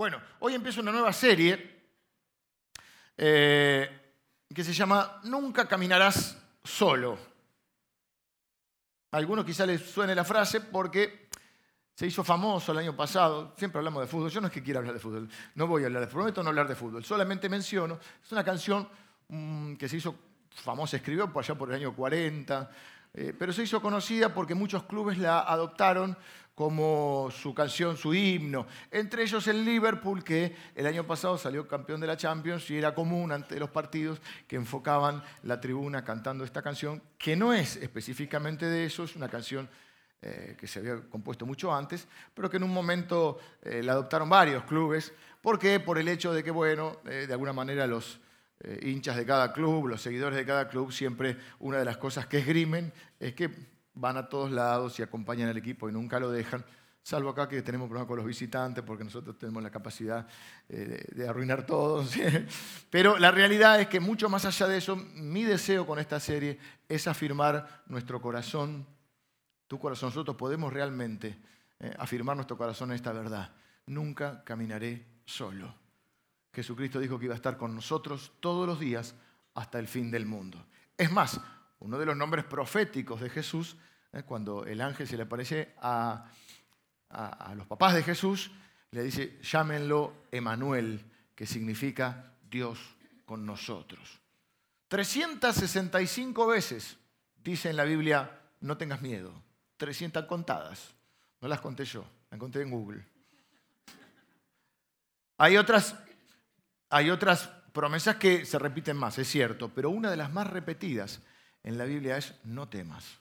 Bueno, hoy empieza una nueva serie eh, que se llama Nunca caminarás solo. A algunos quizá les suene la frase porque se hizo famoso el año pasado. Siempre hablamos de fútbol. Yo no es que quiera hablar de fútbol. No voy a hablar de fútbol. Prometo no hablar de fútbol. Solamente menciono. Es una canción mm, que se hizo famosa, escribió allá por el año 40. Eh, pero se hizo conocida porque muchos clubes la adoptaron como su canción, su himno. Entre ellos el Liverpool, que el año pasado salió campeón de la Champions y era común ante los partidos que enfocaban la tribuna cantando esta canción, que no es específicamente de eso, es una canción eh, que se había compuesto mucho antes, pero que en un momento eh, la adoptaron varios clubes. ¿Por qué? Por el hecho de que, bueno, de alguna manera los hinchas de cada club, los seguidores de cada club, siempre una de las cosas que esgrimen es que van a todos lados y acompañan al equipo y nunca lo dejan, salvo acá que tenemos problemas con los visitantes porque nosotros tenemos la capacidad eh, de, arruinar todo. Pero la realidad es que mucho más allá de eso, mi deseo con esta serie es afirmar nuestro corazón, tu corazón. Nosotros podemos realmente eh, afirmar nuestro corazón esta verdad. Nunca caminaré solo. Jesucristo dijo que iba a estar con nosotros todos los días hasta el fin del mundo. Es más, uno de los nombres proféticos de Jesús, ¿eh? cuando el ángel se le aparece a, los papás de Jesús, le dice, llámenlo Emanuel, que significa Dios con nosotros. 365 veces dice en la Biblia, no tengas miedo. 300 contadas. No las conté yo, las conté en Google. Hay otras, hay otras promesas que se repiten más, es cierto, pero una de las más repetidas en la Biblia es no temas.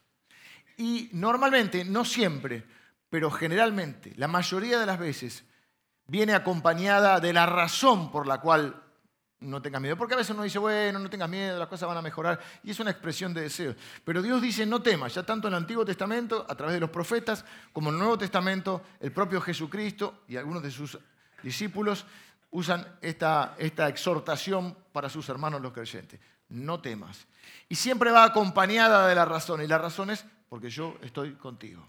Y normalmente, no siempre, pero generalmente, la mayoría de las veces, viene acompañada de la razón por la cual no tengas miedo. Porque a veces uno dice, bueno, no tengas miedo, las cosas van a mejorar. Y es una expresión de deseo. Pero Dios dice, no temas. Ya tanto en el Antiguo Testamento, a través de los profetas, como en el Nuevo Testamento, el propio Jesucristo y algunos de sus discípulos usan esta, esta exhortación para sus hermanos los creyentes. No temas. Y siempre va acompañada de la razón. Y la razón es porque yo estoy contigo.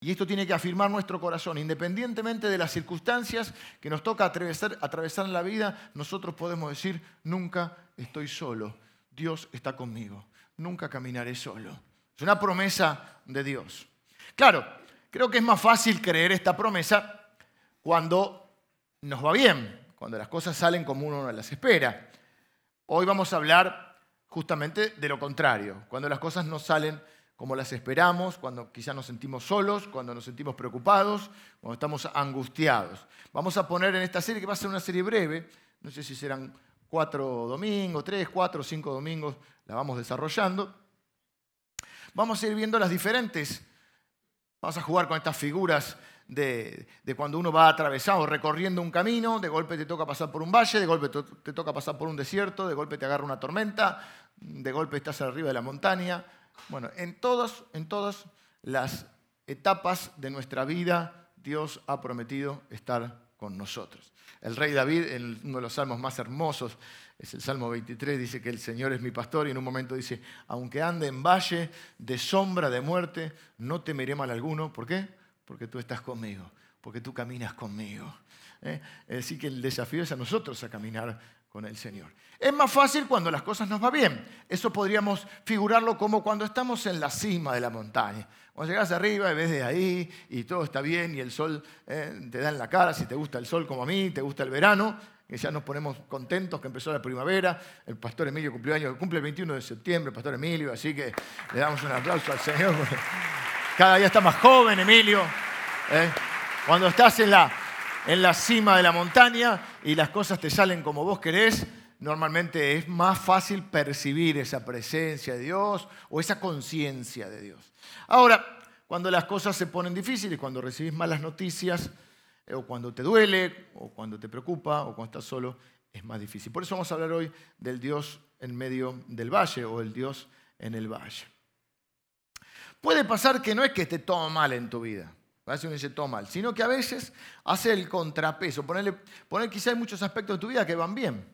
Y esto tiene que afirmar nuestro corazón. Independientemente de las circunstancias que nos toca atravesar, atravesar en la vida, nosotros podemos decir, nunca estoy solo. Dios está conmigo. Nunca caminaré solo. Es una promesa de Dios. Claro, creo que es más fácil creer esta promesa cuando nos va bien, cuando las cosas salen como uno las espera. Hoy vamos a hablar justamente de lo contrario, cuando las cosas no salen como las esperamos, cuando quizás nos sentimos solos, cuando nos sentimos preocupados, cuando estamos angustiados. Vamos a poner en esta serie, que va a ser una serie breve, no sé si serán cuatro domingos, tres, cuatro, cinco domingos, la vamos desarrollando. Vamos a ir viendo las diferentes, vamos a jugar con estas figuras de, cuando uno va atravesado, recorriendo un camino, de golpe te toca pasar por un valle, de golpe te, toca pasar por un desierto, de golpe te agarra una tormenta, de golpe estás arriba de la montaña. Bueno, en todas, en todas las etapas de nuestra vida, Dios ha prometido estar con nosotros. El rey David, en uno de los salmos más hermosos, es el Salmo 23, dice que el Señor es mi pastor y en un momento dice, aunque ande en valle de sombra de muerte, no temeré mal alguno. ¿Por qué? Porque tú estás conmigo, porque tú caminas conmigo. ¿eh? Que el desafío es a nosotros a caminar con el Señor. Es más fácil cuando las cosas nos van bien. Eso podríamos figurarlo como cuando estamos en la cima de la montaña. Cuando llegas arriba y ves de ahí y todo está bien y el sol ¿eh? te da en la cara, si te gusta el sol como a mí, te gusta el verano, que ya nos ponemos contentos que empezó la primavera. El pastor Emilio cumplió año, cumple el 21 de septiembre, el pastor Emilio, así que le damos un aplauso al Señor. Cada día está más joven, Emilio. ¿eh? Cuando estás en la, en la cima de la montaña y las cosas te salen como vos querés, normalmente es más fácil percibir esa presencia de Dios o esa conciencia de Dios. Ahora, cuando las cosas se ponen difíciles, cuando recibís malas noticias, eh, o cuando te duele, o cuando te preocupa, o cuando estás solo, es más difícil. Por eso vamos a hablar hoy del Dios en medio del valle o el Dios en el valle. Puede pasar que no es que esté todo mal en tu vida, a veces todo mal, sino que a veces hace el contrapeso. Ponerle, poner quizá hay muchos aspectos de tu vida que van bien.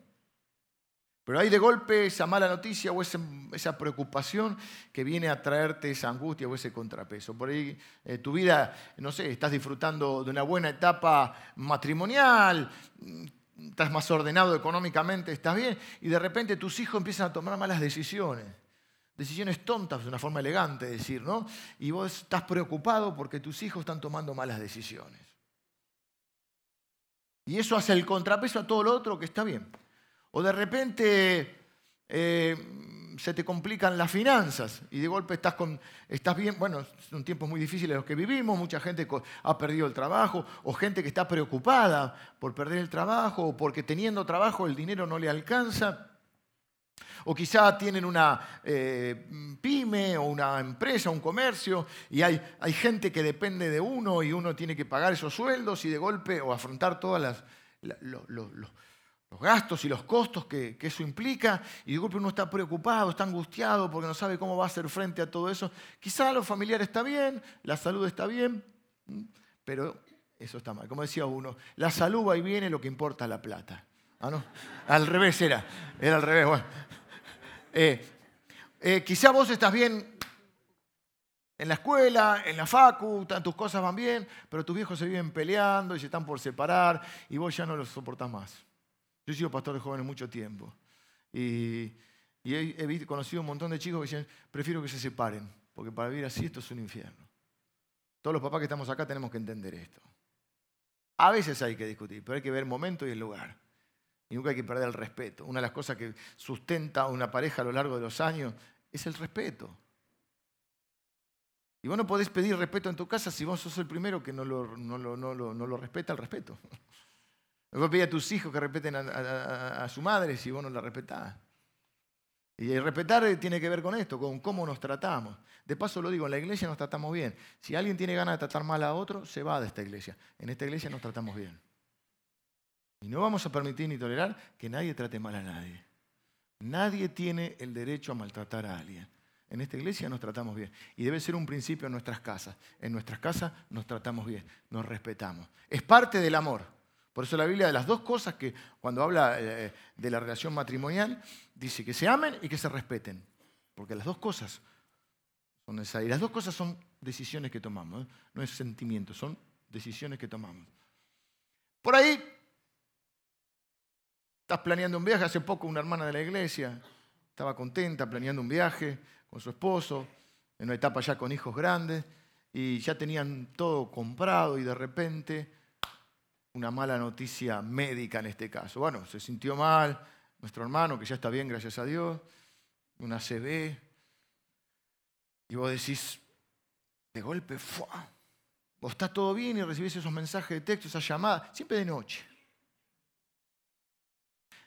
Pero hay de golpe esa mala noticia o esa preocupación que viene a traerte esa angustia o ese contrapeso. Por ahí eh, tu vida, no sé, estás disfrutando de una buena etapa matrimonial, estás más ordenado económicamente, estás bien, y de repente tus hijos empiezan a tomar malas decisiones. Decisiones tontas, de una forma elegante de decir, ¿no? Y vos estás preocupado porque tus hijos están tomando malas decisiones. Y eso hace el contrapeso a todo lo otro que está bien. O de repente eh, se te complican las finanzas y de golpe estás, con, estás bien, bueno, son tiempos muy difíciles los que vivimos, mucha gente ha perdido el trabajo o gente que está preocupada por perder el trabajo o porque teniendo trabajo el dinero no le alcanza. O quizá tienen una eh, pyme o una empresa, un comercio, y hay, hay, gente que depende de uno y uno tiene que pagar esos sueldos y de golpe o afrontar todas las, los gastos y los costos que, eso implica, y de golpe uno está preocupado, está angustiado porque no sabe cómo va a hacer frente a todo eso. Quizá lo familiar está bien, la salud está bien, pero eso está mal. Como decía uno, la salud va y viene, lo que importa es la plata. ¿Ah, no? Al revés era, era al revés. Bueno. Eh, eh, quizá vos estás bien en la escuela, en la facu, tus cosas van bien, pero tus viejos se viven peleando y se están por separar y vos ya no los soportás más. Yo he sido pastor de jóvenes mucho tiempo y, he, conocido un montón de chicos que dicen, prefiero que se separen, porque para vivir así esto es un infierno. Todos los papás que estamos acá tenemos que entender esto. A veces hay que discutir, pero hay que ver el momento y el lugar. Y nunca hay que perder el respeto. Una de las cosas que sustenta a una pareja a lo largo de los años es el respeto. Y vos no podés pedir respeto en tu casa si vos sos el primero que no lo, no respeta el respeto. Vos pedís a tus hijos que respeten a, su madre si vos no la respetás. Y el respetar tiene que ver con esto, con cómo nos tratamos. De paso lo digo, en la iglesia nos tratamos bien. Si alguien tiene ganas de tratar mal a otro, se va de esta iglesia. En esta iglesia nos tratamos bien. Y no vamos a permitir ni tolerar que nadie trate mal a nadie. Nadie tiene el derecho a maltratar a alguien. En esta iglesia nos tratamos bien. Y debe ser un principio en nuestras casas. En nuestras casas nos tratamos bien, nos respetamos. Es parte del amor. Por eso la Biblia de las dos cosas que cuando habla eh, de la relación matrimonial dice que se amen y que se respeten. Porque las dos cosas son necesarias. Las dos cosas son decisiones que tomamos, ¿eh? no es sentimiento, son decisiones que tomamos. Por ahí estás planeando un viaje. Hace poco una hermana de la iglesia estaba contenta planeando un viaje con su esposo, en una etapa ya con hijos grandes, y ya tenían todo comprado y de repente una mala noticia médica en este caso. Bueno, se sintió mal, nuestro hermano, que ya está bien, gracias a Dios, una CB, y vos decís, de golpe, ¡fua! vos está todo bien y recibís esos mensajes de texto, esas llamadas, siempre de noche.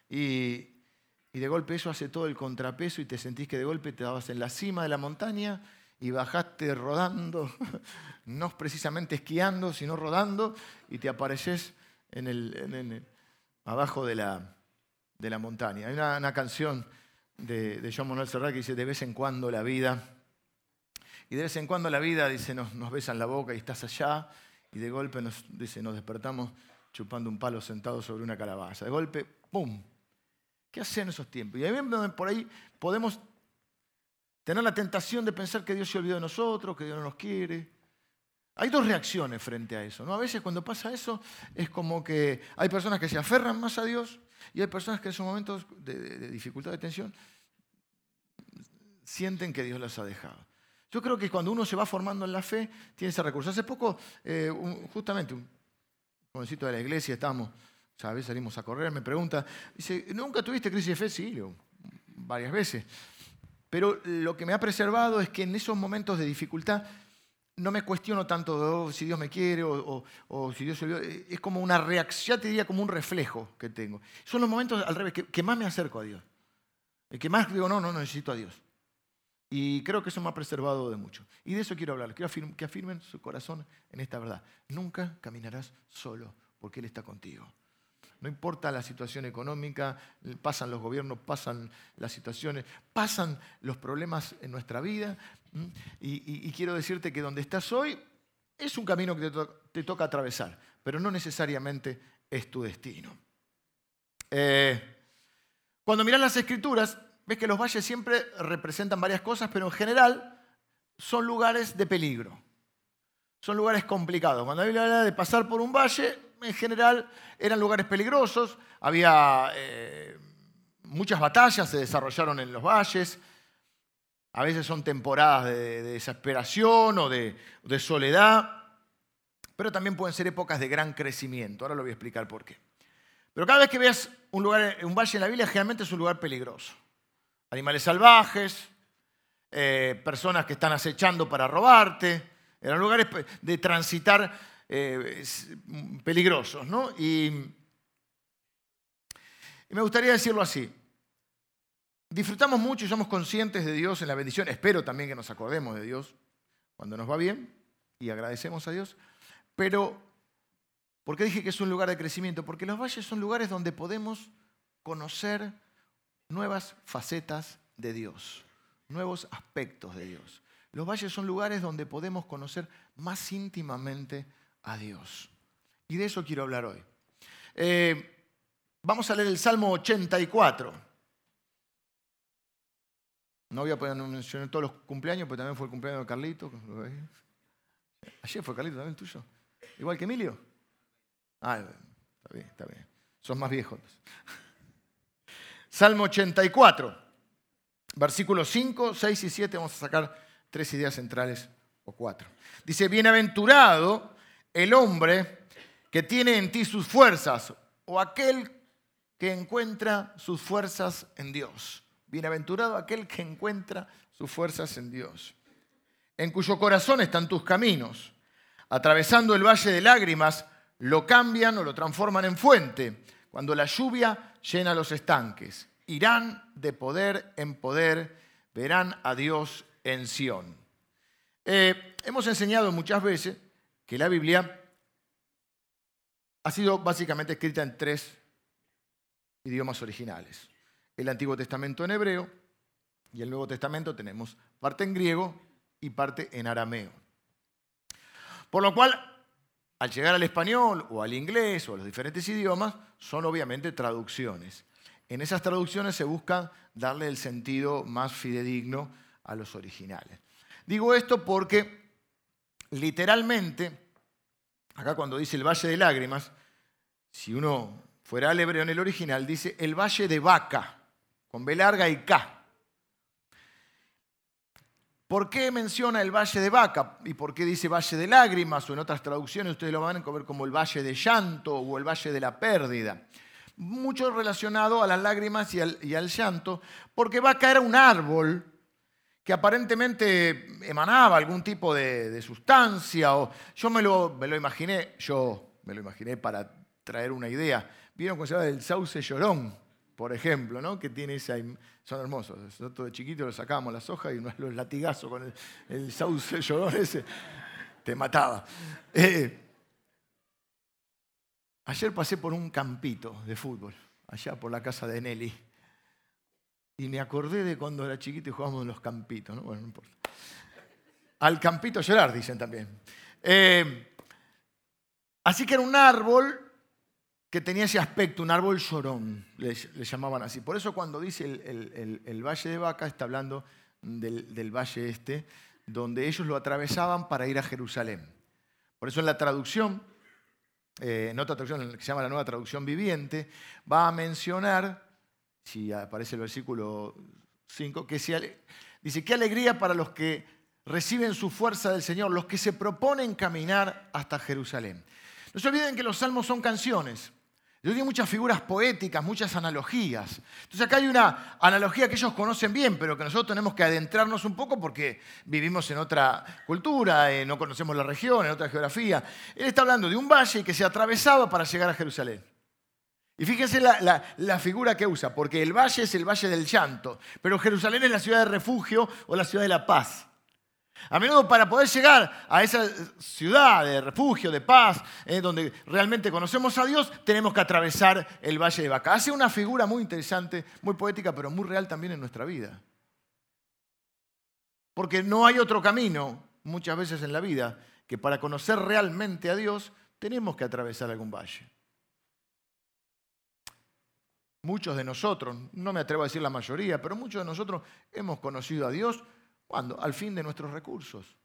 Y, de golpe eso hace todo el contrapeso y te sentís que de golpe te dabas en la cima de la montaña y bajaste rodando, no precisamente esquiando, sino rodando, y te apareces abajo de la, montaña. Hay una, canción de, de, John Manuel Serrat que dice, de vez en cuando la vida, y de vez en cuando la vida, dice, nos, nos besan la boca y estás allá, y de golpe nos, dice, nos despertamos chupando un palo sentado sobre una calabaza. De golpe, ¡pum! ¿Qué hacen esos tiempos? Y ahí por ahí podemos tener la tentación de pensar que Dios se olvidó de nosotros, que Dios no nos quiere. Hay dos reacciones frente a eso. ¿no? A veces cuando pasa eso es como que hay personas que se aferran más a Dios y hay personas que en esos momentos de, dificultad, de tensión, sienten que Dios las ha dejado. Yo creo que cuando uno se va formando en la fe, tiene ese recurso. Hace poco, eh, justamente, un jovencito de la iglesia, estábamos, ¿sabes? Salimos a correr, me pregunta, dice, ¿nunca tuviste crisis de fe? Sí, varias veces. Pero lo que me ha preservado es que en esos momentos de dificultad no me cuestiono tanto oh, si Dios me quiere o, si Dios se olvidó. Es como una reacción, ya te diría como un reflejo que tengo. Son los momentos al revés que, más me acerco a Dios. El que más digo, no, no, necesito a Dios. Y creo que eso me ha preservado de mucho. Y de eso quiero hablar. Quiero que afirmen su corazón en esta verdad. Nunca caminarás solo porque Él está contigo. No importa la situación económica, pasan los gobiernos, pasan las situaciones, pasan los problemas en nuestra vida. Y, quiero decirte que donde estás hoy es un camino que te, toca atravesar, pero no necesariamente es tu destino. Eh, Cuando miras las escrituras, ves que los valles siempre representan varias cosas, pero en general son lugares de peligro. Son lugares complicados. Cuando la Biblia de pasar por un valle, en general eran lugares peligrosos, había eh, muchas batallas, se desarrollaron en los valles, a veces son temporadas de, desesperación o de, soledad, pero también pueden ser épocas de gran crecimiento. Ahora lo voy a explicar por qué. Pero cada vez que veas un, lugar, un valle en la Biblia, generalmente es un lugar peligroso. Animales salvajes, eh, personas que están acechando para robarte, eran lugares de transitar eh, peligrosos. ¿no? Y, y me gustaría decirlo así. Disfrutamos mucho y somos conscientes de Dios en la bendición. Espero también que nos acordemos de Dios cuando nos va bien y agradecemos a Dios. Pero, ¿por qué dije que es un lugar de crecimiento? Porque los valles son lugares donde podemos conocer nuevas facetas de Dios, nuevos aspectos de Dios. Los valles son lugares donde podemos conocer más íntimamente a Dios. Y de eso quiero hablar hoy. Eh, vamos a leer el Salmo 84. No voy a poder mencionar todos los cumpleaños, pero también fue el cumpleaños de Carlito. Ayer fue Carlito también el tuyo. Igual que Emilio. Ah, está bien, está bien. Son más viejos. Salmo 84, versículos 5, 6 y 7. Vamos a sacar tres ideas centrales o cuatro. Dice, bienaventurado el hombre que tiene en ti sus fuerzas o aquel que encuentra sus fuerzas en Dios. Bienaventurado aquel que encuentra sus fuerzas en Dios, en cuyo corazón están tus caminos. Atravesando el valle de lágrimas, lo cambian o lo transforman en fuente, cuando la lluvia llena los estanques. Irán de poder en poder, verán a Dios en Sión. Eh, hemos enseñado muchas veces que la Biblia ha sido básicamente escrita en tres idiomas originales el Antiguo Testamento en hebreo y el Nuevo Testamento tenemos parte en griego y parte en arameo. Por lo cual, al llegar al español o al inglés o a los diferentes idiomas, son obviamente traducciones. En esas traducciones se busca darle el sentido más fidedigno a los originales. Digo esto porque literalmente, acá cuando dice el Valle de Lágrimas, si uno fuera al hebreo en el original, dice el Valle de Vaca con B larga y K. ¿Por qué menciona el Valle de Vaca? ¿Y por qué dice Valle de Lágrimas? O en otras traducciones ustedes lo van a ver como el Valle de Llanto o el Valle de la Pérdida. Mucho relacionado a las lágrimas y al, llanto, porque Vaca era un árbol que aparentemente emanaba algún tipo de, sustancia. O, yo me lo, me lo, imaginé, yo me lo imaginé para traer una idea. ¿Vieron cómo se llama el sauce llorón? por ejemplo, ¿no? que tiene esa, son hermosos. Nosotros de chiquito lo sacábamos las hojas y los latigazos con el, sauce llorón ese, te mataba. Eh, ayer pasé por un campito de fútbol, allá por la casa de Nelly, y me acordé de cuando era chiquito y jugábamos en los campitos, ¿no? Bueno, no importa. Al campito llorar, dicen también. Eh, así que era un árbol que tenía ese aspecto, un árbol llorón, le, llamaban así. Por eso cuando dice el, Valle de Vaca, está hablando del, Valle este, donde ellos lo atravesaban para ir a Jerusalén. Por eso en la traducción, eh, en otra traducción que se llama la nueva traducción viviente, va a mencionar, si aparece el versículo 5, que dice, qué alegría para los que reciben su fuerza del Señor, los que se proponen caminar hasta Jerusalén. No se olviden que los salmos son canciones. Yo tiene muchas figuras poéticas, muchas analogías. Entonces acá hay una analogía que ellos conocen bien, pero que nosotros tenemos que adentrarnos un poco porque vivimos en otra cultura, eh, no conocemos la región, en otra geografía. Él está hablando de un valle que se atravesaba para llegar a Jerusalén. Y fíjense la, figura que usa, porque el valle es el valle del llanto, pero Jerusalén es la ciudad de refugio o la ciudad de la paz. A menudo para poder llegar a esa ciudad de refugio, de paz, eh, donde realmente conocemos a Dios, tenemos que atravesar el Valle de Vaca. Hace una figura muy interesante, muy poética, pero muy real también en nuestra vida. Porque no hay otro camino muchas veces en la vida que para conocer realmente a Dios tenemos que atravesar algún valle. Muchos de nosotros, no me atrevo a decir la mayoría, pero muchos de nosotros hemos conocido a Dios cuando al fin de nuestros recursos.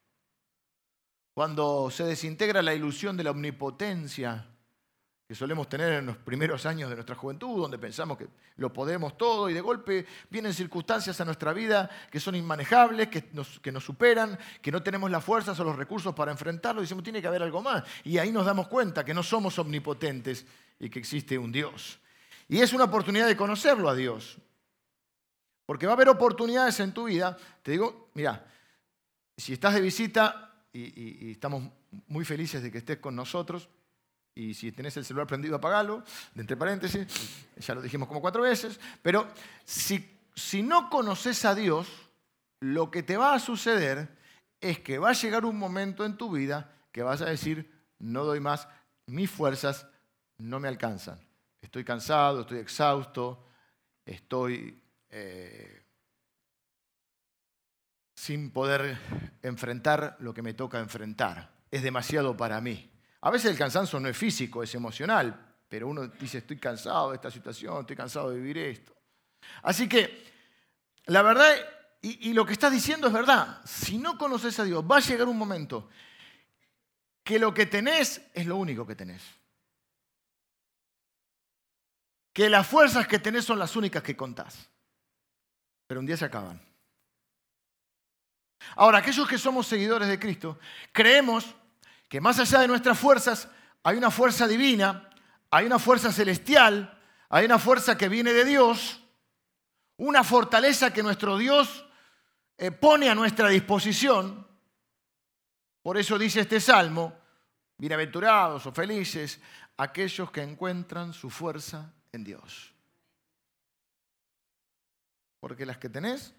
Cuando se desintegra la ilusión de la omnipotencia que solemos tener en los primeros años de nuestra juventud, donde pensamos que lo podemos todo y de golpe vienen circunstancias a nuestra vida que son inmanejables, que nos, que nos superan, que no tenemos las fuerzas o los recursos para enfrentarlo y decimos, tiene que haber algo más. Y ahí nos damos cuenta que no somos omnipotentes y que existe un Dios. Y es una oportunidad de conocerlo a Dios. Porque va a haber oportunidades en tu vida. Te digo, mira, si estás de visita y, estamos muy felices de que estés con nosotros, y si tenés el celular prendido, apagalo, entre paréntesis, ya lo dijimos como cuatro veces. Pero si, si no conoces a Dios, lo que te va a suceder es que va a llegar un momento en tu vida que vas a decir, no doy más, mis fuerzas no me alcanzan. Estoy cansado, estoy exhausto, estoy eh, sin poder enfrentar lo que me toca enfrentar. Es demasiado para mí. A veces el cansancio no es físico, es emocional, pero uno dice, estoy cansado de esta situación, estoy cansado de vivir esto. Así que, la verdad, y, lo que estás diciendo es verdad, si no conoces a Dios, va a llegar un momento que lo que tenés es lo único que tenés. Que las fuerzas que tenés son las únicas que contás. Pero un día se acaban. Ahora, aquellos que somos seguidores de Cristo, creemos que más allá de nuestras fuerzas hay una fuerza divina, hay una fuerza celestial, hay una fuerza que viene de Dios, una fortaleza que nuestro Dios eh, pone a nuestra disposición. Por eso dice este salmo, bienaventurados o felices aquellos que encuentran su fuerza en Dios. Porque las que tenés,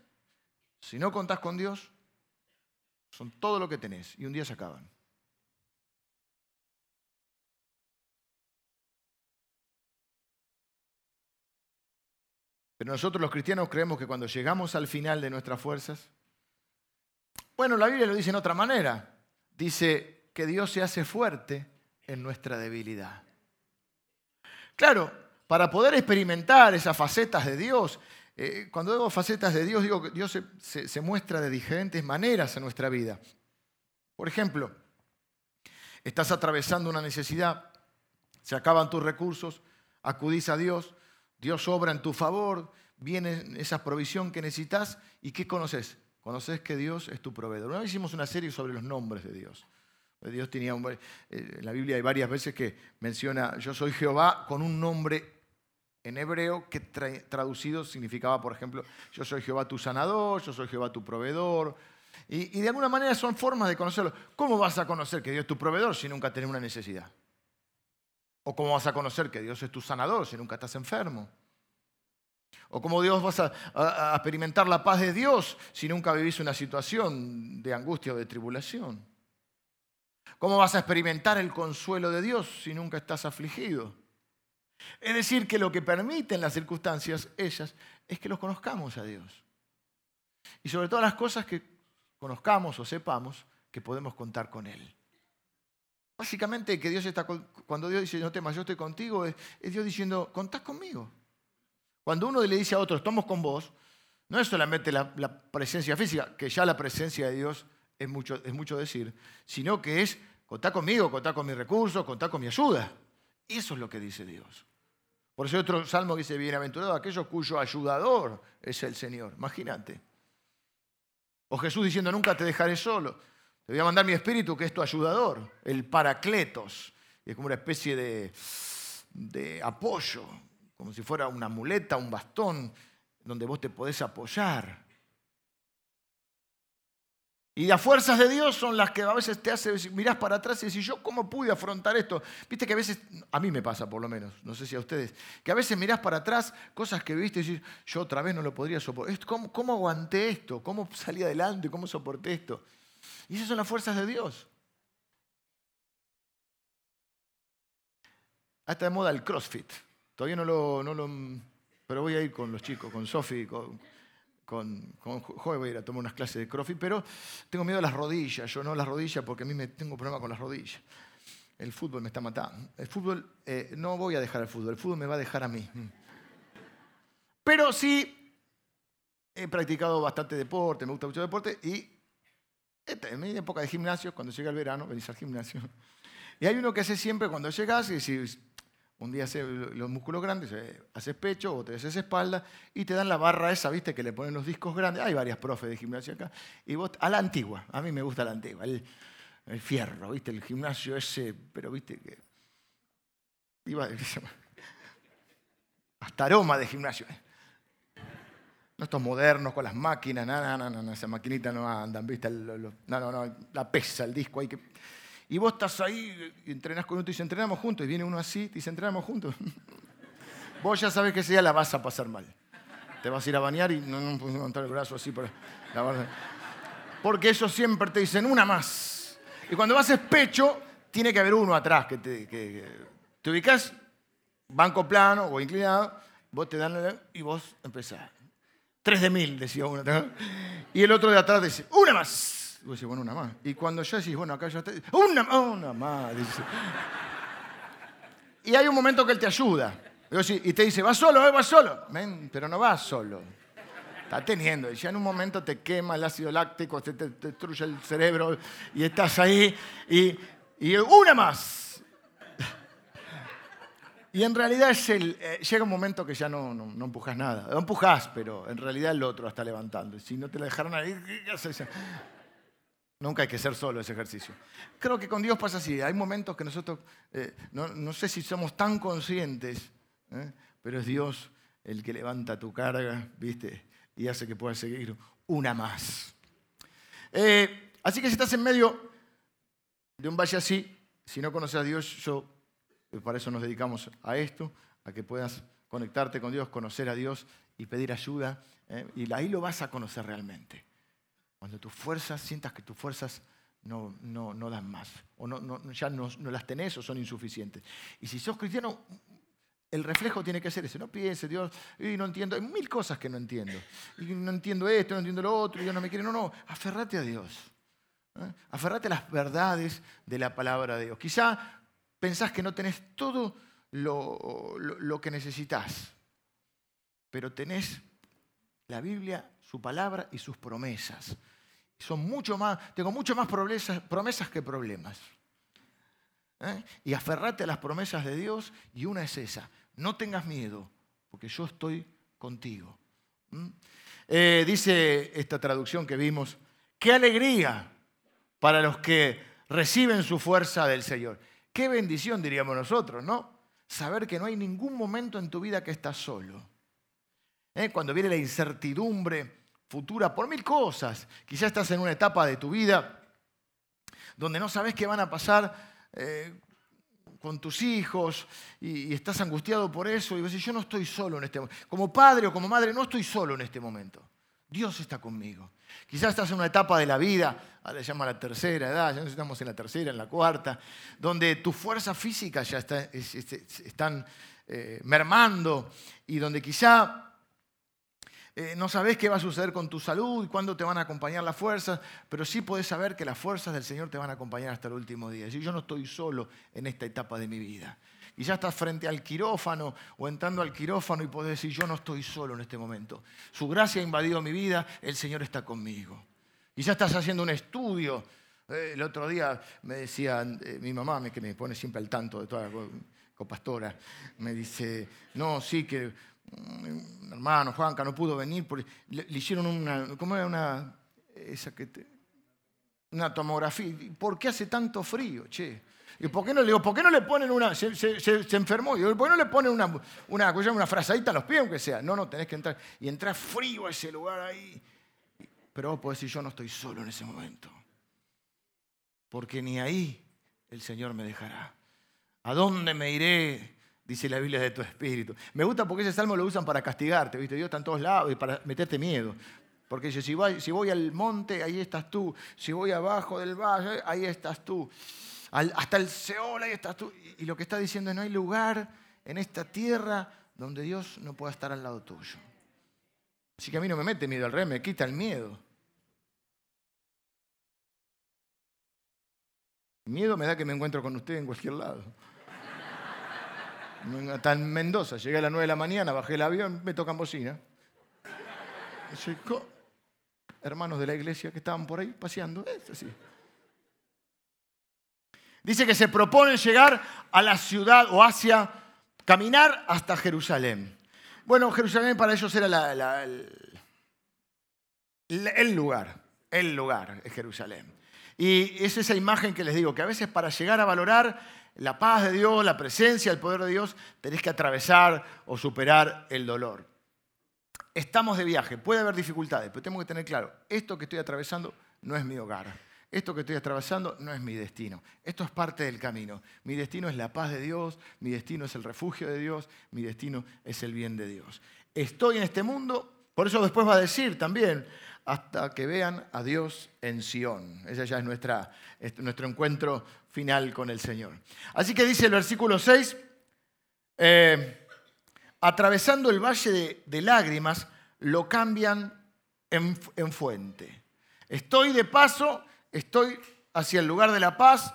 si no contás con Dios, son todo lo que tenés y un día se acaban. Pero nosotros los cristianos creemos que cuando llegamos al final de nuestras fuerzas, bueno, la Biblia lo dice en otra manera. Dice que Dios se hace fuerte en nuestra debilidad. Claro, para poder experimentar esas facetas de Dios, eh, cuando digo facetas de Dios, digo que Dios se muestra de diferentes maneras en nuestra vida. Por ejemplo, estás atravesando una necesidad, se acaban tus recursos, acudís a Dios, Dios obra en tu favor, viene esa provisión que necesitas y ¿qué conoces? Conoces que Dios es tu proveedor. Una vez hicimos una serie sobre los nombres de Dios. Dios tenía un, eh, en la Biblia hay varias veces que menciona yo soy Jehová con un nombre en hebreo que traducido significaba, por ejemplo, yo soy Jehová tu sanador, yo soy Jehová tu proveedor. Y, de alguna manera son formas de conocerlo. ¿Cómo vas a conocer que Dios es tu proveedor si nunca tenés una necesidad? ¿O cómo vas a conocer que Dios es tu sanador si nunca estás enfermo? ¿O cómo Dios vas a, experimentar la paz de Dios si nunca vivís una situación de angustia o de tribulación? ¿Cómo vas a experimentar el consuelo de Dios si nunca estás afligido? Es decir, que lo que permiten las circunstancias, ellas, es que los conozcamos a Dios. Y sobre todas las cosas que conozcamos o sepamos que podemos contar con Él. Básicamente que Dios está, cuando Dios dice no temas, yo estoy contigo, es, Dios diciendo, contás conmigo. Cuando uno le dice a otro, estamos con vos, no es solamente la, presencia física, que ya la presencia de Dios es mucho, es mucho decir, sino que es contá conmigo, contá con mis recursos, contá con mi ayuda. Eso es lo que dice Dios. Por eso hay otro salmo que dice, bienaventurado aquello cuyo ayudador es el Señor. Imagínate. O Jesús diciendo, nunca te dejaré solo. Te voy a mandar mi espíritu que es tu ayudador, el paracletos. Es como una especie de, de apoyo, como si fuera una muleta, un bastón, donde vos te podés apoyar. Y las fuerzas de Dios son las que a veces te hacen, mirás para atrás y decís, ¿yo cómo pude afrontar esto? Viste que a veces, a mí me pasa por lo menos, no sé si a ustedes, que a veces mirás para atrás cosas que viste y decís, yo otra vez no lo podría soportar. ¿Cómo, cómo aguanté esto? ¿Cómo salí adelante? ¿Cómo soporté esto? Y esas son las fuerzas de Dios. Hasta de moda el CrossFit. Todavía no lo, no lo, Pero voy a ir con los chicos, con Sofi, con, con, con voy a ir a tomar unas clases de CrossFit, pero tengo miedo a las rodillas. Yo no las rodillas porque a mí me tengo problema con las rodillas. El fútbol me está matando. El fútbol, eh, no voy a dejar el fútbol, el fútbol me va a dejar a mí. Pero sí he practicado bastante deporte, me gusta mucho el deporte y en mi época de gimnasio, cuando llega el verano, venís al gimnasio. Y hay uno que hace siempre cuando llegas y si un día haces los músculos grandes, eh, haces pecho o te haces espalda y te dan la barra esa, viste, que le ponen los discos grandes. Hay varias profes de gimnasio acá. Y vos, a la antigua, a mí me gusta la antigua, el, fierro, viste, el gimnasio ese, pero viste que. Iba, hasta aroma de gimnasio. ¿eh? No estos modernos con las máquinas, no, no, no, no, no andan, viste, no, no, no, la pesa, el disco, hay que y vos estás ahí, y entrenás con uno y dice, entrenamos juntos, y viene uno así, y dice, entrenamos juntos. vos ya sabes que ese día la vas a pasar mal. Te vas a ir a bañar y no, no puedes levantar el brazo así para la Porque ellos siempre te dicen, una más. Y cuando haces pecho, tiene que haber uno atrás que te, que, te ubicas banco plano o inclinado, vos te dan y vos empezás. Tres de mil, decía uno. Y el otro de atrás dice, una más. Y bueno, una más. Y cuando ya decís, bueno, acá ya está, una, una más. Y hay un momento que él te ayuda. Y te dice, vas solo, eh, vas solo. pero no vas solo. Está teniendo. Y ya en un momento te quema el ácido láctico, te, destruye el cerebro y estás ahí. Y, y una más. Y en realidad es el, eh, llega un momento que ya no, no, empujas nada. No empujas, pero en realidad el otro está levantando. Si no te la dejaron ahí, ¿qué haces? Nunca hay que ser solo ese ejercicio. Creo que con Dios pasa así. Hay momentos que nosotros, eh, no, sé si somos tan conscientes, ¿eh? pero es Dios el que levanta tu carga, ¿viste? Y hace que puedas seguir una más. Eh, así que si estás en medio de un valle así, si no conoces a Dios, yo, para eso nos dedicamos a esto, a que puedas conectarte con Dios, conocer a Dios y pedir ayuda. y ahí lo vas a conocer realmente. Cuando tus fuerzas, sientas que tus fuerzas no, no, dan más, o no, ya no, las tenés o son insuficientes. Y si sos cristiano, el reflejo tiene que ser ese. No piense, Dios, y no entiendo, hay mil cosas que no entiendo. Y no entiendo esto, no entiendo lo otro, y Dios no me quiere. No, no, aferrate a Dios. ¿eh? Aferrate a las verdades de la palabra de Dios. Quizá pensás que no tenés todo lo, lo que necesitas, pero tenés la Biblia, su palabra y sus promesas son mucho más, tengo mucho más promesas, que problemas. ¿eh? Y aferrate a las promesas de Dios y una es esa, no tengas miedo, porque yo estoy contigo. Eh, dice esta traducción que vimos, qué alegría para los que reciben su fuerza del Señor. Qué bendición diríamos nosotros, ¿no? Saber que no hay ningún momento en tu vida que estás solo. ¿Eh? Cuando viene la incertidumbre, futura por mil cosas. Quizás estás en una etapa de tu vida donde no sabes qué van a pasar eh, con tus hijos y, estás angustiado por eso y decir, yo no estoy solo en este momento. Como padre o como madre no estoy solo en este momento. Dios está conmigo. Quizás estás en una etapa de la vida, ahora se llama la tercera edad, ya estamos en la tercera, en la cuarta, donde tus fuerzas físicas ya están eh, mermando y donde quizá eh, no sabes qué va a suceder con tu salud cuándo te van a acompañar las fuerzas, pero sí puedes saber que las fuerzas del Señor te van a acompañar hasta el último día. Y yo no estoy solo en esta etapa de mi vida. Y ya estás frente al quirófano o entrando al quirófano y puedes decir, yo no estoy solo en este momento. Su gracia ha invadido mi vida, el Señor está conmigo. Y ya estás haciendo un estudio. Eh, el otro día me decía eh, mi mamá, que me pone siempre al tanto de toda la copastora, me dice, no, sí que hermano, Juanca, no pudo venir porque le, hicieron una, ¿cómo era una, esa que una tomografía? ¿Por qué hace tanto frío, che? ¿Y por qué no le digo, por qué no le ponen una, se, enfermó, y ¿por qué no le ponen una, una, una los pies, aunque sea? No, no, tenés que entrar. Y entrar frío a ese lugar ahí. Pero vos podés decir, yo no estoy solo en ese momento. Porque ni ahí el Señor me dejará. ¿A dónde me iré? Dice la Biblia de tu espíritu. Me gusta porque ese salmo lo usan para castigarte, ¿viste? Dios está en todos lados y para meterte miedo. Porque dice, si voy, si voy al monte, ahí estás tú. Si voy abajo del valle, ahí estás tú. hasta el Seol, ahí estás tú. Y, lo que está diciendo es, no hay lugar en esta tierra donde Dios no pueda estar al lado tuyo. Así que a mí no me mete miedo, al rey me quita el miedo. Miedo me da que me encuentro con usted en cualquier lado. Está en Mendoza, llegué a las 9 de la mañana, bajé el avión, me tocan bocina. Hermanos de la iglesia que estaban por ahí paseando. Dice que se propone llegar a la ciudad o hacia, caminar hasta Jerusalén. Bueno, Jerusalén para ellos era el lugar, el lugar es Jerusalén. Y es esa imagen que les digo, que a veces para llegar a valorar la paz de Dios, la presencia, el poder de Dios, tenés que atravesar o superar el dolor. Estamos de viaje, puede haber dificultades, pero tengo que tener claro, esto que estoy atravesando no es mi hogar. Esto que estoy atravesando no es mi destino. Esto es parte del camino. Mi destino es la paz de Dios, mi destino es el refugio de Dios, mi destino es el bien de Dios. Estoy en este mundo, por eso después va a decir también, hasta que vean a Dios en Sión. Ese ya es nuestra, nuestro encuentro final con el Señor. Así que dice el versículo 6, eh, atravesando el valle de, lágrimas, lo cambian en, en fuente. Estoy de paso, estoy hacia el lugar de la paz,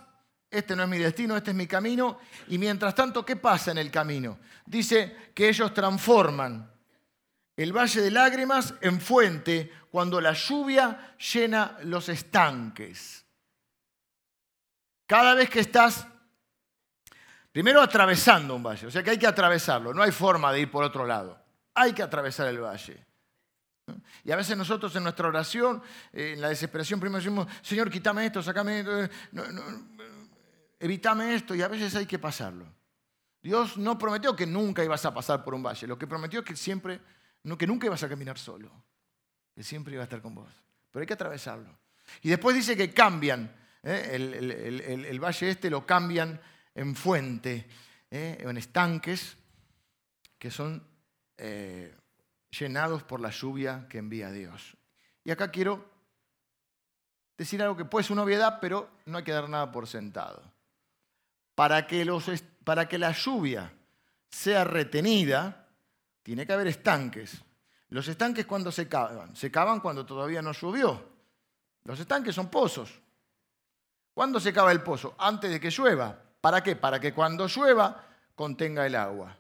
este no es mi destino, este es mi camino, y mientras tanto, ¿qué pasa en el camino? Dice que ellos transforman el valle de lágrimas en fuente cuando la lluvia llena los estanques. Cada vez que estás, primero atravesando un valle, o sea que hay que atravesarlo, no hay forma de ir por otro lado, hay que atravesar el valle. Y a veces nosotros en nuestra oración, eh, en la desesperación, primero decimos, Señor, quítame esto, sacame esto, eh, evítame esto, y a veces hay que pasarlo. Dios no prometió que nunca ibas a pasar por un valle, lo que prometió es que siempre que nunca ibas a caminar solo, que siempre iba a estar con vos. Pero hay que atravesarlo. Y después dice que cambian, ¿eh? el, valle este lo cambian en fuente, ¿eh? en estanques que son eh, llenados por la lluvia que envía Dios. Y acá quiero decir algo que puede ser una obviedad, pero no hay que dar nada por sentado. Para que, los, para que la lluvia sea retenida, tiene que haber estanques. Los estanques cuando se cavan, se cavan cuando todavía no llovió. Los estanques son pozos. ¿Cuándo se cava el pozo? Antes de que llueva. ¿Para qué? Para que cuando llueva contenga el agua.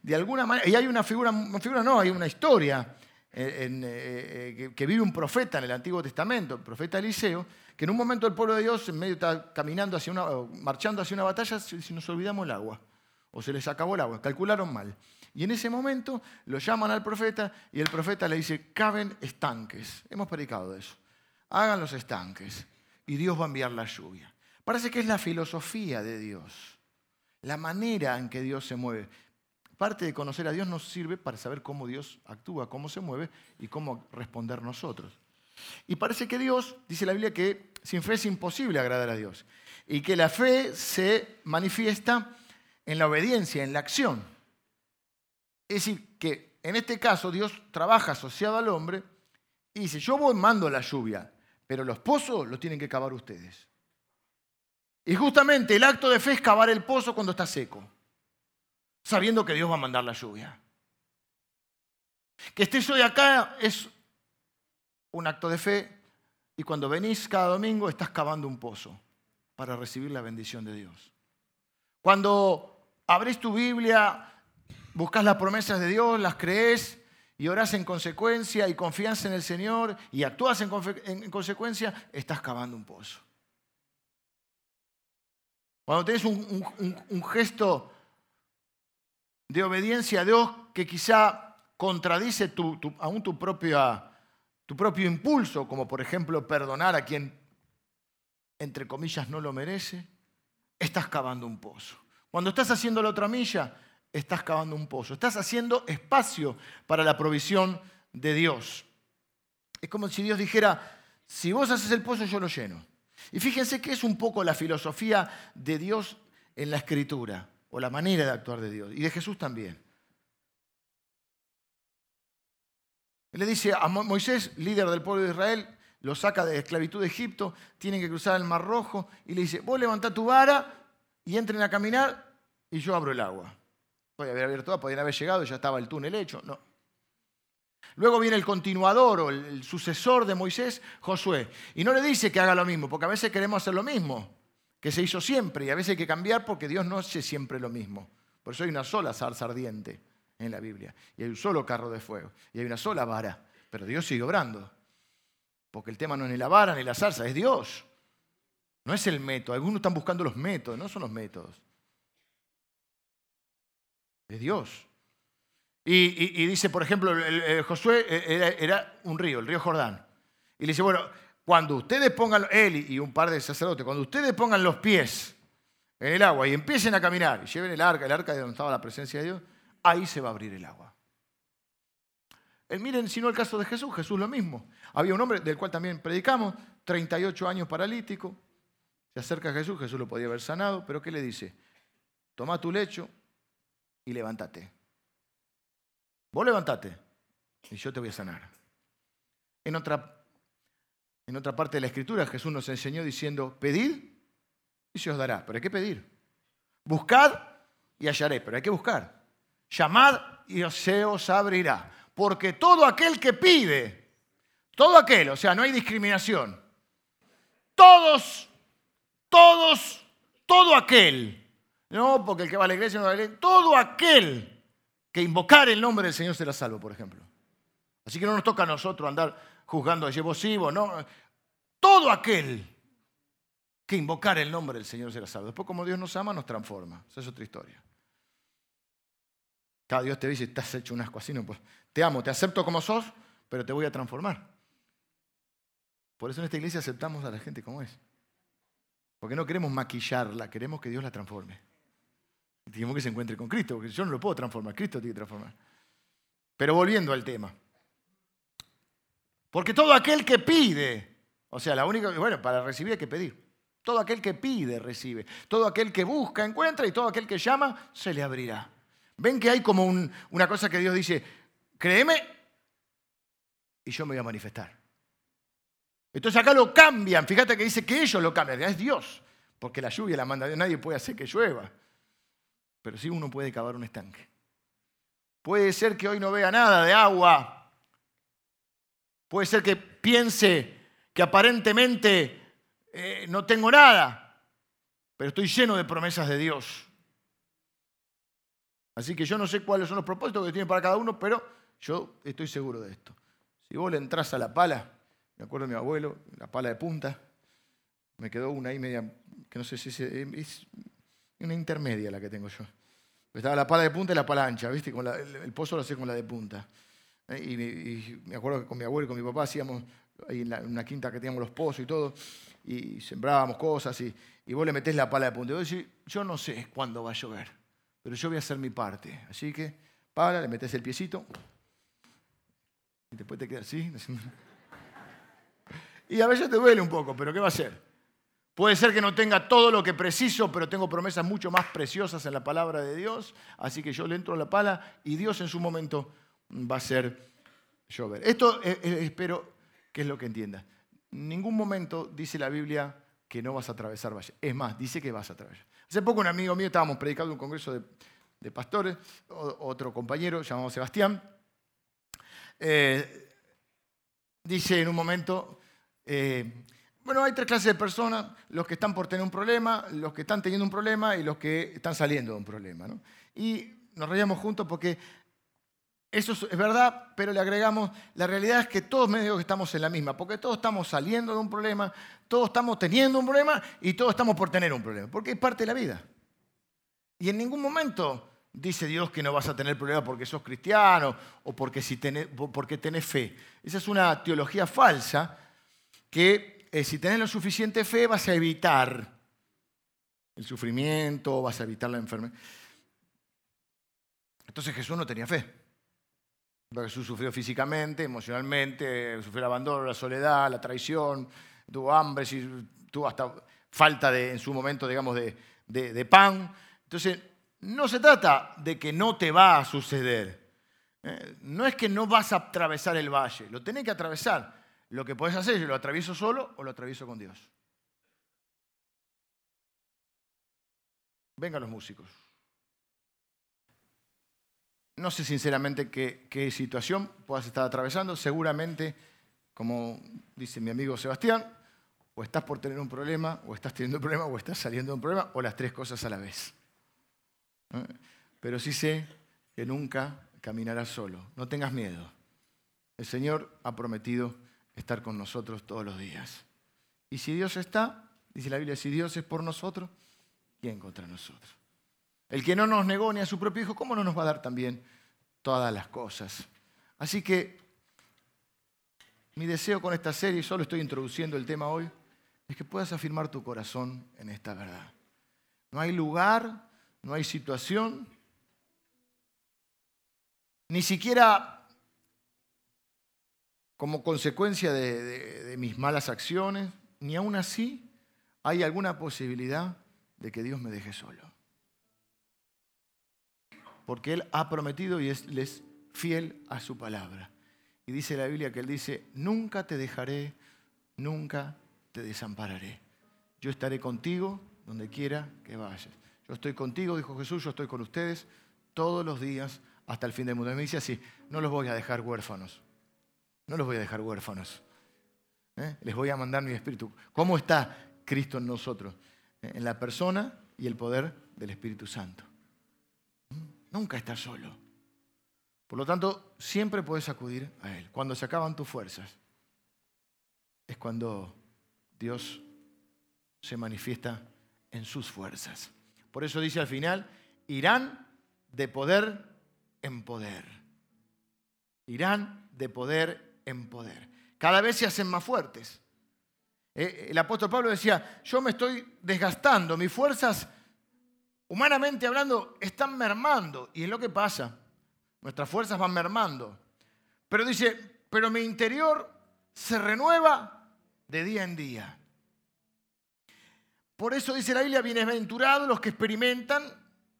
De alguna manera, y hay una figura, una figura no, hay una historia eh, eh, eh, que, vive un profeta en el Antiguo Testamento, el profeta Eliseo, que en un momento el pueblo de Dios, en medio está caminando hacia una, marchando hacia una batalla, si nos olvidamos el agua, o se les acabó el agua, calcularon mal. Y en ese momento lo llaman al profeta y el profeta le dice, caben estanques. Hemos predicado de eso. Hagan los estanques y Dios va a enviar la lluvia. Parece que es la filosofía de Dios, la manera en que Dios se mueve. Parte de conocer a Dios nos sirve para saber cómo Dios actúa, cómo se mueve y cómo responder nosotros. Y parece que Dios, dice la Biblia, que sin fe es imposible agradar a Dios. Y que la fe se manifiesta en la obediencia, en la acción. Es decir, que en este caso Dios trabaja asociado al hombre y dice, yo mando la lluvia, pero los pozos los tienen que cavar ustedes. Y justamente el acto de fe es cavar el pozo cuando está seco, sabiendo que Dios va a mandar la lluvia. Que estés hoy acá es un acto de fe y cuando venís cada domingo estás cavando un pozo para recibir la bendición de Dios. Cuando abrís tu Biblia buscas las promesas de Dios, las crees y oras en consecuencia y confías en el Señor y actúas en, consecuencia, estás cavando un pozo. Cuando tienes un, gesto de obediencia a Dios que quizá contradice aún tu, tu propio impulso, como por ejemplo perdonar a quien, entre comillas, no lo merece, estás cavando un pozo. Cuando estás haciendo la otra milla, estás cavando un pozo, estás haciendo espacio para la provisión de Dios. Es como si Dios dijera, si vos haces el pozo, yo lo lleno. Y fíjense que es un poco la filosofía de Dios en la escritura, o la manera de actuar de Dios, y de Jesús también. Él le dice a Moisés, líder del pueblo de Israel, lo saca de esclavitud de Egipto, tienen que cruzar el Mar Rojo, y le dice, vos levantá tu vara y entren a caminar, y yo abro el agua. Podía haber abierto, podían haber llegado y ya estaba el túnel hecho. No. Luego viene el continuador o el sucesor de Moisés, Josué. Y no le dice que haga lo mismo, porque a veces queremos hacer lo mismo, que se hizo siempre, y a veces hay que cambiar porque Dios no hace siempre lo mismo. Por eso hay una sola zarza ardiente en la Biblia. Y hay un solo carro de fuego. Y hay una sola vara. Pero Dios sigue obrando. Porque el tema no es ni la vara ni la zarza, es Dios. No es el método. Algunos están buscando los métodos, no son los métodos. Es Dios. Y, dice, por ejemplo, Josué era, era, un río, el río Jordán. Y le dice, bueno, cuando ustedes pongan, él y un par de sacerdotes, cuando ustedes pongan los pies en el agua y empiecen a caminar y lleven el arca, el arca de donde estaba la presencia de Dios, ahí se va a abrir el agua. Eh, miren, si no el caso de Jesús, Jesús lo mismo. Había un hombre del cual también predicamos, 38 años paralítico, se acerca a Jesús, Jesús lo podía haber sanado, pero ¿qué le dice? Toma tu lecho y levántate. Vos levántate y yo te voy a sanar. En otra en otra parte de la Escritura Jesús nos enseñó diciendo, pedid y se os dará, pero hay que pedir. Buscad y hallaré, pero hay que buscar. Llamad y se os abrirá. Porque todo aquel que pide, todo aquel, o sea, no hay discriminación. Todos, todos, todo aquel, no porque el que va a la iglesia no va a la iglesia, todo aquel que invocar el nombre del Señor será salvo, por ejemplo. Así que no nos toca a nosotros andar juzgando a Yevosivo, no. Todo aquel que invocar el nombre del Señor será salvo. Después, como Dios nos ama, nos transforma. Esa es otra historia. Cada Dios te dice, estás hecho un asco así, no, pues te amo, te acepto como sos, pero te voy a transformar. Por eso en esta iglesia aceptamos a la gente como es. Porque no queremos maquillarla, queremos que Dios la transforme. Queremos que se encuentre con Cristo, porque yo no lo puedo transformar, Cristo tiene que transformar. Pero volviendo al tema. Porque todo aquel que pide, o sea, la única, bueno, para recibir hay que pedir. Todo aquel que pide, recibe. Todo aquel que busca, encuentra. Y todo aquel que llama, se le abrirá. Ven que hay como una cosa que Dios dice, créeme y yo me voy a manifestar. Entonces acá lo cambian. Fíjate que dice que ellos lo cambian. Es Dios. Porque la lluvia la manda Dios. Nadie puede hacer que llueva. Pero sí uno puede cavar un estanque. Puede ser que hoy no vea nada de agua Puede ser que piense que aparentemente eh, no tengo nada, pero estoy lleno de promesas de Dios. Así que yo no sé cuáles son los propósitos que tiene para cada uno, pero yo estoy seguro de esto. Si vos le entras a la pala, me acuerdo de mi abuelo, la pala de punta, me quedó una ahí media, que no sé si es, una intermedia la que tengo yo. Estaba la pala de punta y la pala ancha, ¿viste? Con el, el, pozo lo hacía con la de punta. ¿eh? Y, me acuerdo que con mi abuelo y con mi papá hacíamos ahí en, una quinta que teníamos los pozos y todo, y sembrábamos cosas, y, vos le metés la pala de punta. Y vos decís, yo no sé cuándo va a llover, pero yo voy a hacer mi parte. Así que, pala, le metés el piecito, y después te quedas así. Y a veces te duele un poco, pero ¿qué va a hacer? Puede ser que no tenga todo lo que preciso, pero tengo promesas mucho más preciosas en la palabra de Dios. Así que yo le entro a la pala y Dios en su momento va a ser llover. Esto eh, eh, espero que es lo que entiendas. En ningún momento dice la Biblia que no vas a atravesar valle. Es más, dice que vas a atravesar. Hace poco un amigo mío, estábamos predicando un congreso de, pastores, otro compañero llamado Sebastián, eh, dice en un momento, bueno, hay tres clases de personas, los que están por tener un problema, los que están teniendo un problema y los que están saliendo de un problema. Y nos reíamos juntos porque eso es verdad, pero le agregamos, la realidad es que todos medio que estamos en la misma, porque todos estamos saliendo de un problema, todos estamos teniendo un problema y todos estamos por tener un problema, porque es parte de la vida. Y en ningún momento dice Dios que no vas a tener problema porque sos cristiano o porque, si porque tenés fe. Esa es una teología falsa que eh, si tenés la suficiente fe vas a evitar el sufrimiento, vas a evitar la enfermedad. Entonces Jesús no tenía fe. Jesús sufrió físicamente, emocionalmente, sufrió el abandono, la soledad, la traición, tuvo hambre, tuvo hasta falta de, en su momento, digamos, de, pan. Entonces, no se trata de que no te va a suceder. ¿eh? No es que no vas a atravesar el valle, lo tenés que atravesar. Lo que puedes hacer es, lo atravieso solo o lo atravieso con Dios. Vengan los músicos. No sé sinceramente qué, situación puedas estar atravesando. Seguramente, como dice mi amigo Sebastián, o estás por tener un problema, o estás teniendo un problema, o estás saliendo de un problema, o las tres cosas a la vez. Pero sí sé que nunca caminarás solo. No tengas miedo. El Señor ha prometido estar con nosotros todos los días. Y si Dios está, dice la Biblia, si Dios es por nosotros, ¿quién contra nosotros? El que no nos negó ni a su propio Hijo, ¿cómo no nos va a dar también todas las cosas? Así que mi deseo con esta serie, solo estoy introduciendo el tema hoy, es que puedas afirmar tu corazón en esta verdad. No hay lugar, no hay situación, ni siquiera como consecuencia de, mis malas acciones, ni aún así hay alguna posibilidad de que Dios me deje solo. Porque Él ha prometido y es, es fiel a su palabra. Y dice la Biblia que Él dice, nunca te dejaré, nunca te desampararé. Yo estaré contigo donde quiera que vayas. Yo estoy contigo, dijo Jesús, yo estoy con ustedes todos los días hasta el fin del mundo. Y me dice así, no los voy a dejar huérfanos. No los voy a dejar huérfanos. ¿eh? Les voy a mandar mi espíritu. ¿Cómo está Cristo en nosotros? ¿Eh? En la persona y el poder del Espíritu Santo. ¿Mm? Nunca estás solo. Por lo tanto, siempre puedes acudir a Él. Cuando se acaban tus fuerzas, es cuando Dios se manifiesta en sus fuerzas. Por eso dice al final, irán de poder en poder. Irán de poder en poder. Cada vez se hacen más fuertes. Eh, el apóstol Pablo decía, yo me estoy desgastando, mis fuerzas, humanamente hablando, están mermando. Y es lo que pasa, nuestras fuerzas van mermando. Pero dice, pero mi interior se renueva de día en día. Por eso dice la Biblia, bienaventurados los que experimentan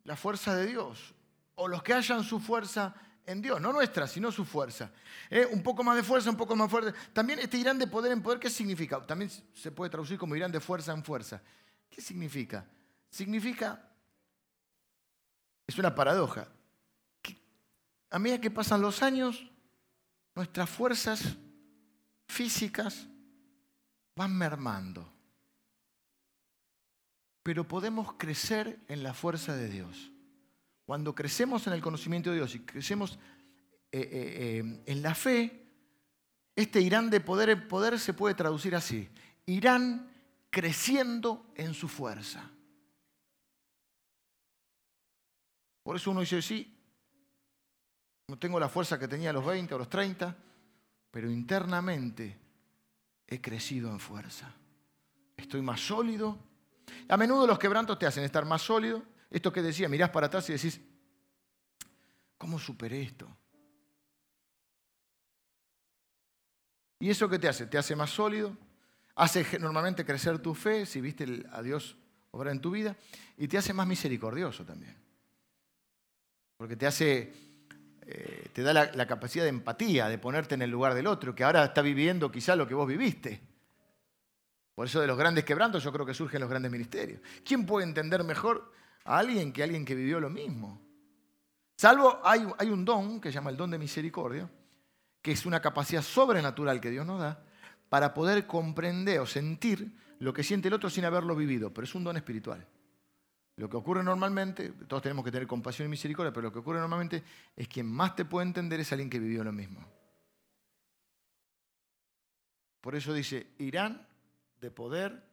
la fuerza de Dios, o los que hallan su fuerza en Dios, no nuestra, sino su fuerza. Eh, un poco más de fuerza, un poco más fuerte. También este irán de poder en poder, ¿qué significa? También se puede traducir como irán de fuerza en fuerza. ¿Qué significa? Significa, es una paradoja, a medida que pasan los años, nuestras fuerzas físicas van mermando pero podemos crecer en la fuerza de Dios. Cuando crecemos en el conocimiento de Dios y crecemos eh, eh, eh, en la fe, este Irán de poder poder se puede traducir así. Irán creciendo en su fuerza. Por eso uno dice, sí, no tengo la fuerza que tenía a los 20 o los 30, pero internamente he crecido en fuerza. Estoy más sólido, a menudo los quebrantos te hacen estar más sólido. Esto que decía, mirás para atrás y decís, ¿cómo superé esto? ¿Y eso qué te hace? Te hace más sólido, hace normalmente crecer tu fe, si viste a Dios obrar en tu vida, y te hace más misericordioso también. Porque te hace, eh, te da la, la, capacidad de empatía, de ponerte en el lugar del otro, que ahora está viviendo quizá lo que vos viviste. Por eso de los grandes quebrantos yo creo que surgen los grandes ministerios. ¿Quién puede entender mejor a alguien que alguien que vivió lo mismo? Salvo hay, hay un don que se llama el don de misericordia, que es una capacidad sobrenatural que Dios nos da para poder comprender o sentir lo que siente el otro sin haberlo vivido, pero es un don espiritual. Lo que ocurre normalmente, todos tenemos que tener compasión y misericordia, pero lo que ocurre normalmente es quien más te puede entender es alguien que vivió lo mismo. Por eso dice, Irán de poder,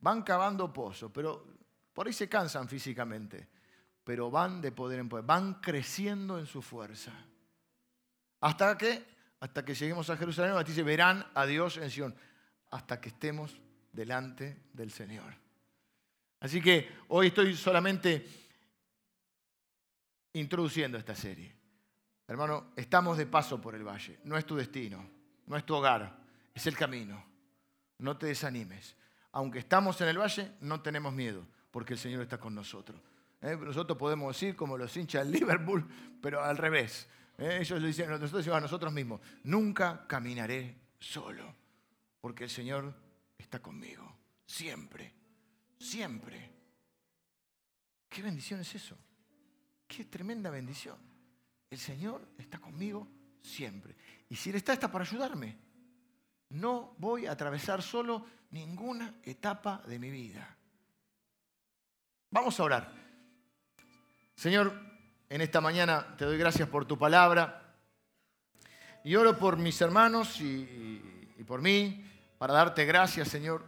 van cavando pozos, pero por ahí se cansan físicamente, pero van de poder en poder, van creciendo en su fuerza. ¿Hasta que Hasta que lleguemos a Jerusalén, dice, verán a Dios en Sion, hasta que estemos delante del Señor. Así que hoy estoy solamente introduciendo esta serie. Hermano, estamos de paso por el valle, no es tu destino, no es tu hogar, es el camino no te desanimes. Aunque estamos en el valle, no tenemos miedo, porque el Señor está con nosotros. ¿Eh? Nosotros podemos decir como los hinchas del Liverpool, pero al revés. ¿Eh? Ellos dicen, nosotros decimos a nosotros mismos, nunca caminaré solo, porque el Señor está conmigo, siempre, siempre. ¿Qué bendición es eso? Qué tremenda bendición. El Señor está conmigo siempre. Y si Él está, está para ayudarme no voy a atravesar solo ninguna etapa de mi vida. Vamos a orar. Señor, en esta mañana te doy gracias por tu palabra y oro por mis hermanos y, por mí para darte gracias, Señor,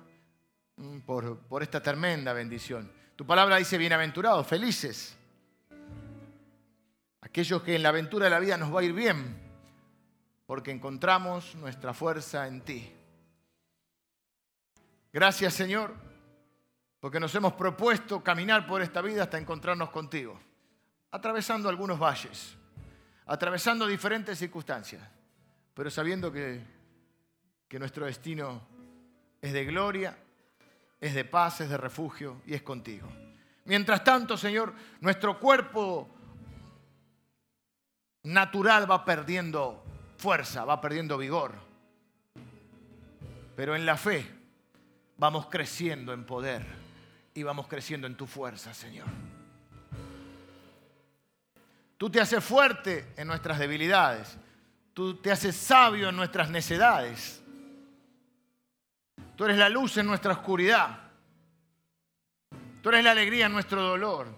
mm, por, por esta tremenda bendición. Tu palabra dice bienaventurados, felices. Aquellos que en la aventura de la vida nos va a ir bien, porque encontramos nuestra fuerza en ti. Gracias, Señor, porque nos hemos propuesto caminar por esta vida hasta encontrarnos contigo, atravesando algunos valles, atravesando diferentes circunstancias, pero sabiendo que, que nuestro destino es de gloria es de paz, es de refugio y es contigo. Mientras tanto, Señor, nuestro cuerpo natural va perdiendo fuerza, va perdiendo vigor. Pero en la fe vamos creciendo en poder y vamos creciendo en tu fuerza, Señor. Tú te haces fuerte en nuestras debilidades. Tú te haces sabio en nuestras necedades. Tú eres la luz en nuestra oscuridad. Tú eres la alegría en nuestro dolor.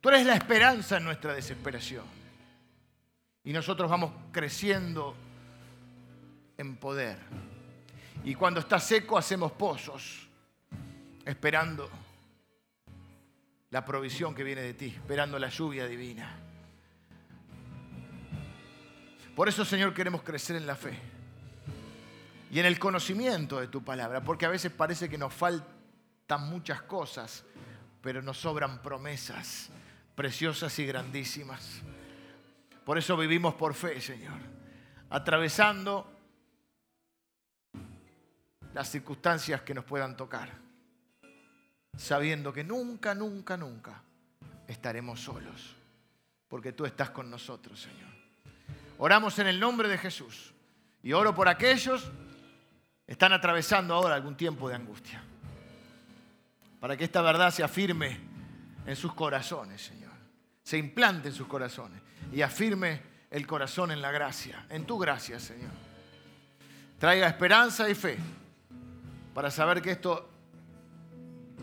Tú eres la esperanza en nuestra desesperación. Y nosotros vamos creciendo en poder. Y cuando está seco hacemos pozos, esperando la provisión que viene de ti, esperando la lluvia divina. Por eso, Señor, queremos crecer en la fe y en el conocimiento de tu palabra, porque a veces parece que nos faltan muchas cosas, pero nos sobran promesas preciosas y grandísimas. Por eso vivimos por fe, Señor, atravesando las circunstancias que nos puedan tocar, sabiendo que nunca, nunca, nunca estaremos solos, porque tú estás con nosotros, Señor. Oramos en el nombre de Jesús y oro por aquellos están atravesando ahora algún tiempo de angustia. Para que esta verdad se afirme en sus corazones, Señor. Se implante en sus corazones y afirme el corazón en la gracia, en tu gracia, Señor. Traiga esperanza y fe para saber que esto,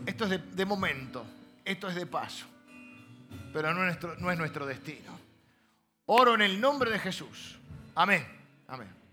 esto es de, momento, esto es de paso, pero no es, nuestro, no es nuestro destino. Oro en el nombre de Jesús. Amén. Amén.